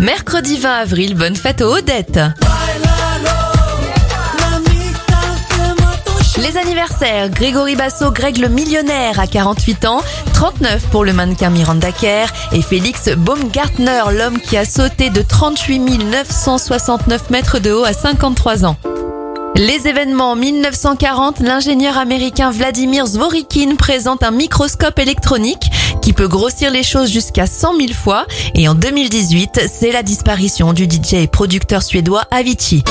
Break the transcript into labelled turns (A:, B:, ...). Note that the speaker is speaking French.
A: Mercredi 20 avril, bonne fête aux Odettes. Les anniversaires, Grégory Basso, Greg le millionnaire à 48 ans, 39 pour le mannequin Miranda Kerr et Félix Baumgartner, l'homme qui a sauté de 38 969 mètres de haut à 53 ans. Les événements 1940, l'ingénieur américain Vladimir Zvorikin présente un microscope électronique qui peut grossir les choses jusqu'à 100 000 fois. Et en 2018, c'est la disparition du DJ et producteur suédois Avicii.